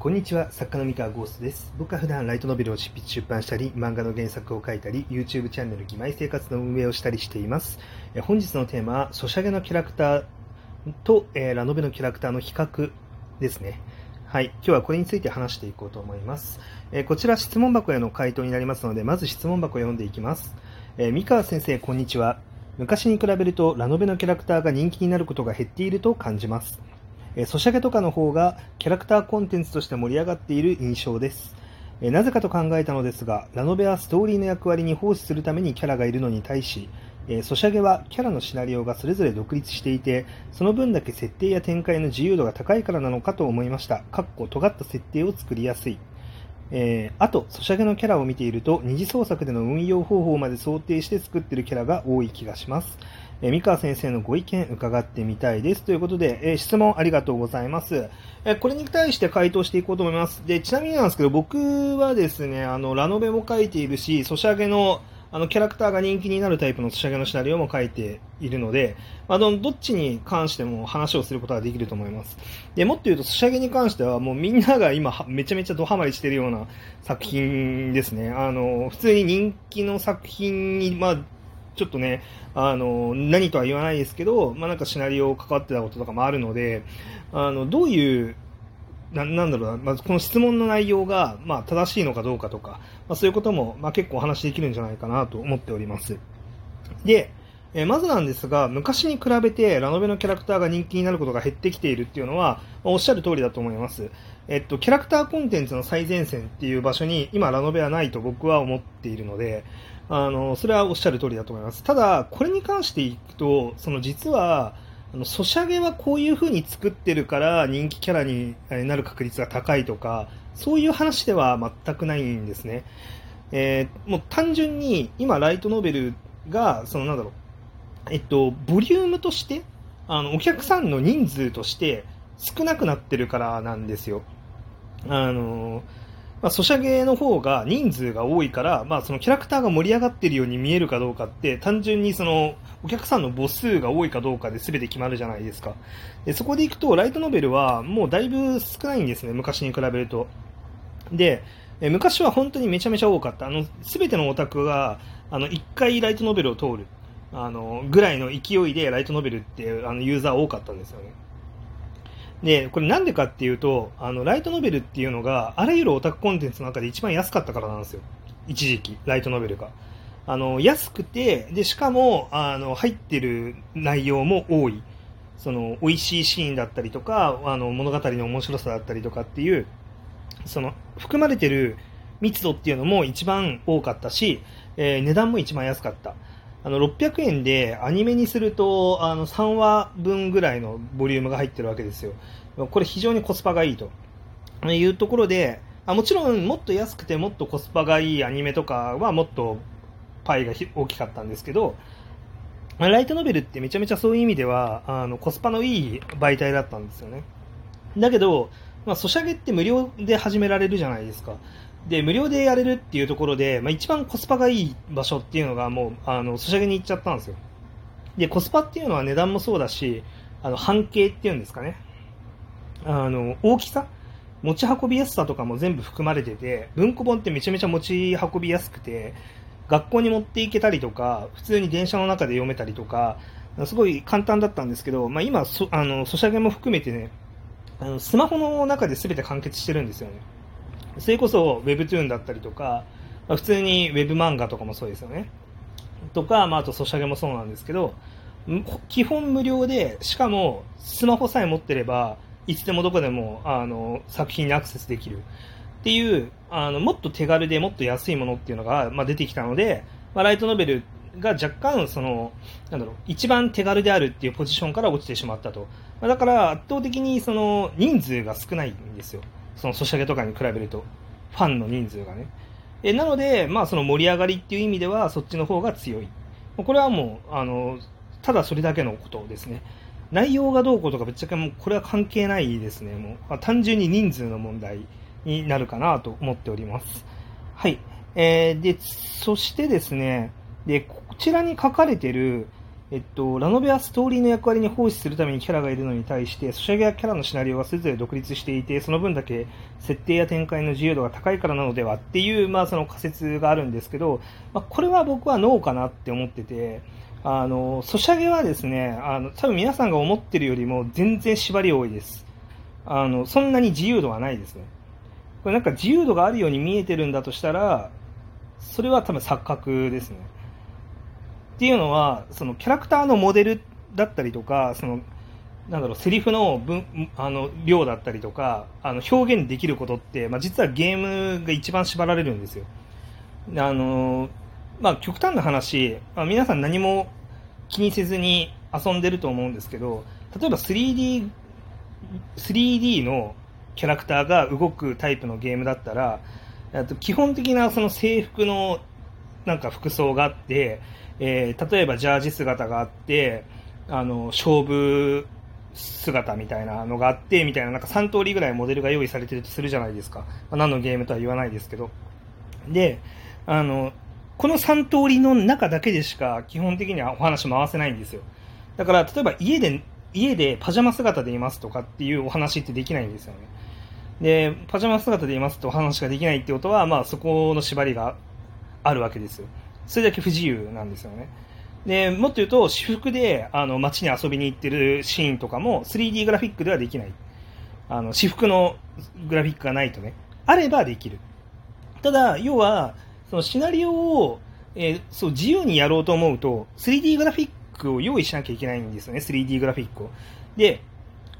こんにちは、作家の三河ゴーストです。僕は普段ライトノベルを執筆出版したり、漫画の原作を書いたり、YouTube チャンネル義妹生活の運営をしたりしています。え本日のテーマは、ソシャゲのキャラクターと、えー、ラノベのキャラクターの比較ですね。はい。今日はこれについて話していこうと思います。えー、こちら質問箱への回答になりますので、まず質問箱を読んでいきます。えー、三河先生、こんにちは。昔に比べるとラノベのキャラクターが人気になることが減っていると感じます。ソシャゲとかの方がキャラクターコンテンツとして盛り上がっている印象です。なぜかと考えたのですが、ラノベはストーリーの役割に奉仕するためにキャラがいるのに対し、ソシャゲはキャラのシナリオがそれぞれ独立していて、その分だけ設定や展開の自由度が高いからなのかと思いました。かっこ尖った設定を作りやすい。えー、あと、ソシャゲのキャラを見ていると、二次創作での運用方法まで想定して作ってるキャラが多い気がします。えー、三河先生のご意見伺ってみたいです。ということで、え、質問ありがとうございます。えこれに対して回答していこうと思います。で、ちなみになんですけど、僕はですね、あの、ラノベも書いているし、ソシャゲのあの、キャラクターが人気になるタイプのソシャゲのシナリオも書いているので、あの、どっちに関しても話をすることができると思います。で、もっと言うと、ソシャゲに関してはもうみんなが今めちゃめちゃドハマりしてるような作品ですね。あの、普通に人気の作品に、まあ、ちょっとね、あの、何とは言わないですけど、まあ、なんかシナリオ関わってたこととかもあるので、あの、どういう、ななんだろうな、まずこの質問の内容が、まあ、正しいのかどうかとか、まあ、そういうことも、まあ、結構お話できるんじゃないかなと思っております。で、え、まずなんですが、昔に比べてラノベのキャラクターが人気になることが減ってきているっていうのは、おっしゃる通りだと思います。えっと、キャラクターコンテンツの最前線っていう場所に今ラノベはないと僕は思っているので、あの、それはおっしゃる通りだと思います。ただ、これに関していくと、その実は、あの、ソシャゲはこういう風に作ってるから人気キャラになる確率が高いとか、そういう話では全くないんですね。えー、もう単純に今ライトノベルが、そのなんだろう、えっと、ボリュームとして、あの、お客さんの人数として少なくなってるからなんですよ。あの、まあ、ソシャゲの方が人数が多いから、まあ、そのキャラクターが盛り上がってるように見えるかどうかって、単純にその、お客さんの母数が多いかどうかで全て決まるじゃないですか。で、そこでいくと、ライトノベルはもうだいぶ少ないんですね、昔に比べると。で、え昔は本当にめちゃめちゃ多かった。あの、全てのオタクが、あの、一回ライトノベルを通る。あの、ぐらいの勢いでライトノベルってあのユーザー多かったんですよね。で、これなんでかっていうと、あの、ライトノベルっていうのが、あらゆるオタクコンテンツの中で一番安かったからなんですよ。一時期、ライトノベルが。あの、安くて、で、しかも、あの、入ってる内容も多い。その、美味しいシーンだったりとか、あの、物語の面白さだったりとかっていう、その、含まれてる密度っていうのも一番多かったし、えー、値段も一番安かった。あの、600円でアニメにすると、あの、3話分ぐらいのボリュームが入ってるわけですよ。これ非常にコスパがいいというところで、あもちろんもっと安くてもっとコスパがいいアニメとかはもっとパイが大きかったんですけど、ライトノベルってめちゃめちゃそういう意味では、あの、コスパのいい媒体だったんですよね。だけど、まあ、ソシャゲって無料で始められるじゃないですか。で、無料でやれるっていうところで、まあ、一番コスパがいい場所っていうのがもう、あの、ソシャゲに行っちゃったんですよ。で、コスパっていうのは値段もそうだし、あの、半径っていうんですかね。あの、大きさ？持ち運びやすさとかも全部含まれてて、文庫本ってめちゃめちゃ持ち運びやすくて、学校に持っていけたりとか、普通に電車の中で読めたりとか、すごい簡単だったんですけど、まあ、今そ、あの、ソシャゲも含めてね、あのスマホの中で全て完結してるんですよね。それこそ Webtoon だったりとか、まあ、普通に Web 漫画とかもそうですよね。とか、まあ、あとソシャゲもそうなんですけど、基本無料で、しかもスマホさえ持ってれば、いつでもどこでもあの作品にアクセスできる。っていうあのもっと手軽でもっと安いものっていうのが、まあ、出てきたので、まあ、ライトノベルが若干そのなんだろう一番手軽であるっていうポジションから落ちてしまったと、まあ、だから圧倒的にその人数が少ないんですよ。そのソシャゲとかに比べると、ファンの人数がね。えなので、まあ、その盛り上がりっていう意味では、そっちの方が強い。これはもう、あの、ただそれだけのことですね。内容がどうこうとか、ぶっちゃけもう、これは関係ないですね。もう、単純に人数の問題になるかなと思っております。はい。えー、で、そしてですね、で、こちらに書かれてる、えっと、ラノベはストーリーの役割に奉仕するためにキャラがいるのに対して、ソシャゲやキャラのシナリオがそれぞれ独立していて、その分だけ設定や展開の自由度が高いからなのではっていう、まあ、その仮説があるんですけど、まあ、これは僕はノーかなって思ってて、あの、ソシャゲはですね、あの、多分皆さんが思ってるよりも全然縛り多いです。あの、そんなに自由度はないですね。これなんか自由度があるように見えてるんだとしたら、それは多分錯覚ですね。っていうのは、そのキャラクターのモデルだったりとか、その、なんだろう、セリフの分あの量だったりとか、あの表現できることって、まあ、実はゲームが一番縛られるんですよ。あのまあ、極端な話、まあ、皆さん何も気にせずに遊んでると思うんですけど、例えば 3D、3D のキャラクターが動くタイプのゲームだったら、基本的なその制服のなんか服装があって、えー、例えばジャージ姿があって、あの、勝負姿みたいなのがあって、みたいな、なんか3通りぐらいモデルが用意されてるとするじゃないですか。まあ、何のゲームとは言わないですけど。で、あの、この3通りの中だけでしか基本的にはお話回せないんですよ。だから、例えば家で、家でパジャマ姿でいますとかっていうお話ってできないんですよね。で、パジャマ姿でいますとお話ができないってことは、まあそこの縛りがあるわけですよ。それだけ不自由なんですよね。で、もっと言うと、私服で、あの、街に遊びに行ってるシーンとかも 3D グラフィックではできない。あの、私服のグラフィックがないとね、あればできる。ただ、要は、そのシナリオを、えー、そう、自由にやろうと思うと、3D グラフィックを用意しなきゃいけないんですよね、3D グラフィックを。で、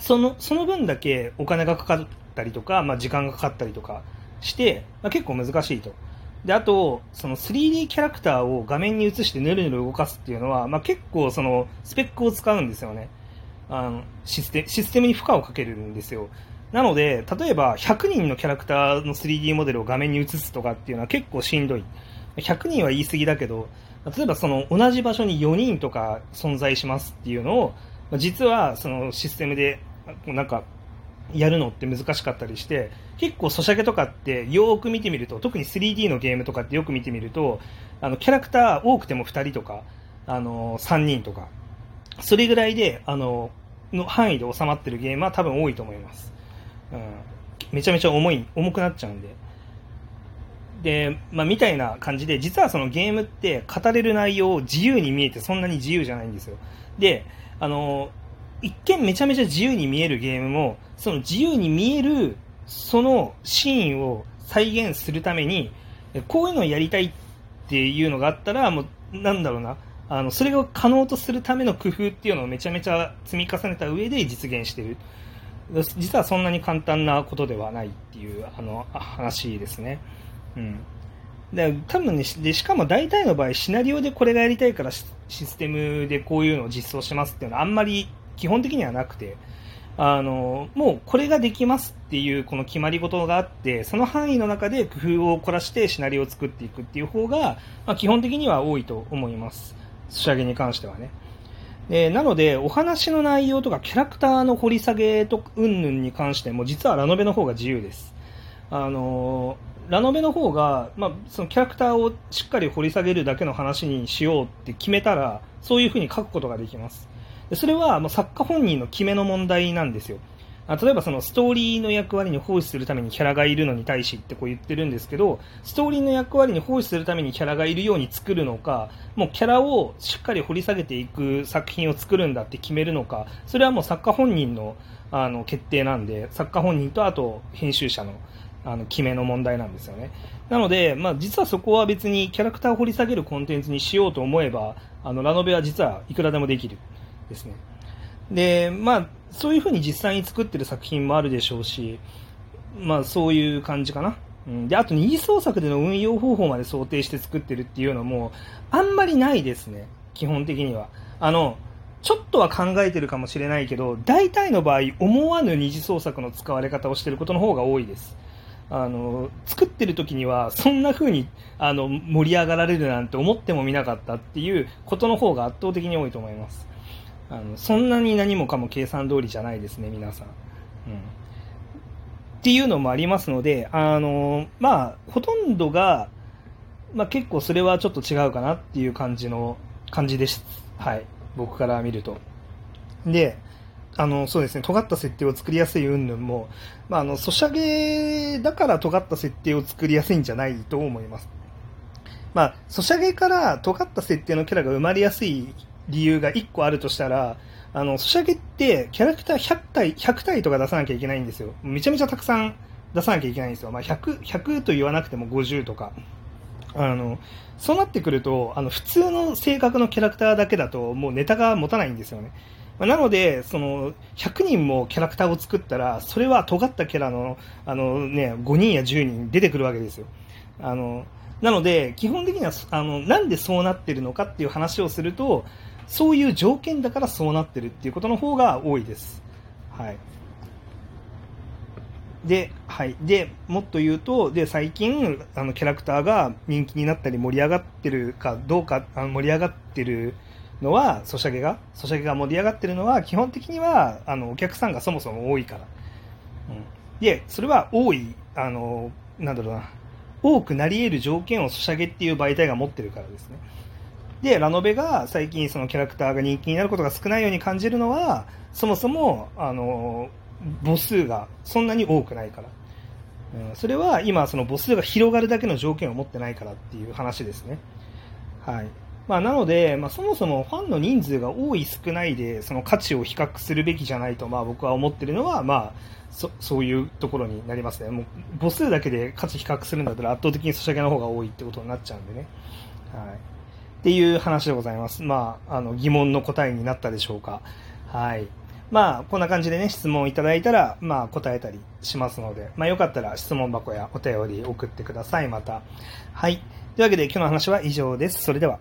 その、その分だけお金がかかったりとか、まあ、時間がかかったりとかして、まあ、結構難しいと。で、あと、その 3D キャラクターを画面に映してぬるぬる動かすっていうのは、まあ、結構そのスペックを使うんですよね。あのシステ、システムに負荷をかけるんですよ。なので、例えば100人のキャラクターの 3D モデルを画面に映すとかっていうのは結構しんどい。100人は言い過ぎだけど、例えばその同じ場所に4人とか存在しますっていうのを、実はそのシステムでなんかやるのって難しかったりして、結構ソシャゲとかってよく見てみると、特に 3D のゲームとかってよく見てみると、あの、キャラクター多くても2人とか、あの、3人とか、それぐらいで、あの、の範囲で収まってるゲームは多分多いと思います。うん。めちゃめちゃ重い、重くなっちゃうんで。で、まあ、みたいな感じで、実はそのゲームって語れる内容を自由に見えてそんなに自由じゃないんですよ。で、あの、一見めちゃめちゃ自由に見えるゲームも、その自由に見えるそのシーンを再現するために、こういうのをやりたいっていうのがあったら、もう、なんだろうな、あの、それを可能とするための工夫っていうのをめちゃめちゃ積み重ねた上で実現してる。実はそんなに簡単なことではないっていう、あの、話ですね。うん。で、多分ね、で、しかも大体の場合、シナリオでこれがやりたいからシステムでこういうのを実装しますっていうのはあんまり基本的にはなくて、あの、もうこれができますっていうこの決まり事があって、その範囲の中で工夫を凝らしてシナリオを作っていくっていう方が、まあ、基本的には多いと思います。仕上げに関してはね。でなので、お話の内容とかキャラクターの掘り下げと云々に関しても、実はラノベの方が自由です。あの、ラノベの方が、まあ、そのキャラクターをしっかり掘り下げるだけの話にしようって決めたら、そういうふうに書くことができます。それはもう作家本人の決めの問題なんですよ。例えばそのストーリーの役割に奉仕するためにキャラがいるのに対しってこう言ってるんですけど、ストーリーの役割に奉仕するためにキャラがいるように作るのか、もうキャラをしっかり掘り下げていく作品を作るんだって決めるのか、それはもう作家本人のあの決定なんで、作家本人とあと編集者のあの決めの問題なんですよね。なので、まあ、実はそこは別にキャラクターを掘り下げるコンテンツにしようと思えば、あのラノベは実はいくらでもできる。ですね。で、まあ、そういうふうに実際に作ってる作品もあるでしょうし、まあ、そういう感じかな。うん、で、あと二次創作での運用方法まで想定して作ってるっていうのも、あんまりないですね。基本的には。あの、ちょっとは考えてるかもしれないけど、大体の場合、思わぬ二次創作の使われ方をしてることの方が多いです。あの、作ってる時には、そんな風に、あの、盛り上がられるなんて思ってもみなかったっていうことの方が圧倒的に多いと思います。あのそんなに何もかも計算通りじゃないですね、皆さん。うん、っていうのもありますので、あのまあ、ほとんどが、まあ、結構それはちょっと違うかなっていう感じの感じです。はい。僕から見ると。で、あの、そうですね、尖った設定を作りやすい云々も、まあ、あの、ソシャゲだから尖った設定を作りやすいんじゃないと思います。まあ、ソシャゲから尖った設定のキャラが生まれやすい理由が1個あるとしたら、あの、ソシャゲってキャラクター100体、100体とか出さなきゃいけないんですよ。めちゃめちゃたくさん出さなきゃいけないんですよ。まあ、100、100と言わなくても50とか。あの、そうなってくると、あの、普通の性格のキャラクターだけだと、もうネタが持たないんですよね。まあなので、その、100人もキャラクターを作ったら、それは尖ったキャラの、あのね、5人や10人出てくるわけですよ。あの、なので、基本的には、あの、なんでそうなってるのかっていう話をすると、そういう条件だからそうなってるっていうことの方が多いです。はい。で、はい。で、もっと言うと、で、最近、あの、キャラクターが人気になったり盛り上がってるかどうか、あの盛り上がってるのは、ソシャゲが、ソシャゲが盛り上がってるのは、基本的には、あの、お客さんがそもそも多いから。うん。で、それは多い、あの、なんだろうな、多くなり得る条件をソシャゲっていう媒体が持ってるからですね。で、ラノベが最近そのキャラクターが人気になることが少ないように感じるのは、そもそも、あの、母数がそんなに多くないから。うん、それは今、その母数が広がるだけの条件を持ってないからっていう話ですね。はい。まあ、なので、まあ、そもそもファンの人数が多い少ないで、その価値を比較するべきじゃないと、まあ、僕は思ってるのは、まあ、そそういうところになりますね。もう母数だけで価値比較するんだったら圧倒的にソシャゲの方が多いってことになっちゃうんでね。はい。っていう話でございます。まあ、あの疑問の答えになったでしょうか。はい。まあ、こんな感じでね、質問をいただいたら、まあ、答えたりしますので、まあ、よかったら質問箱やお便り送ってください、また。はい。というわけで、今日の話は以上です。それでは。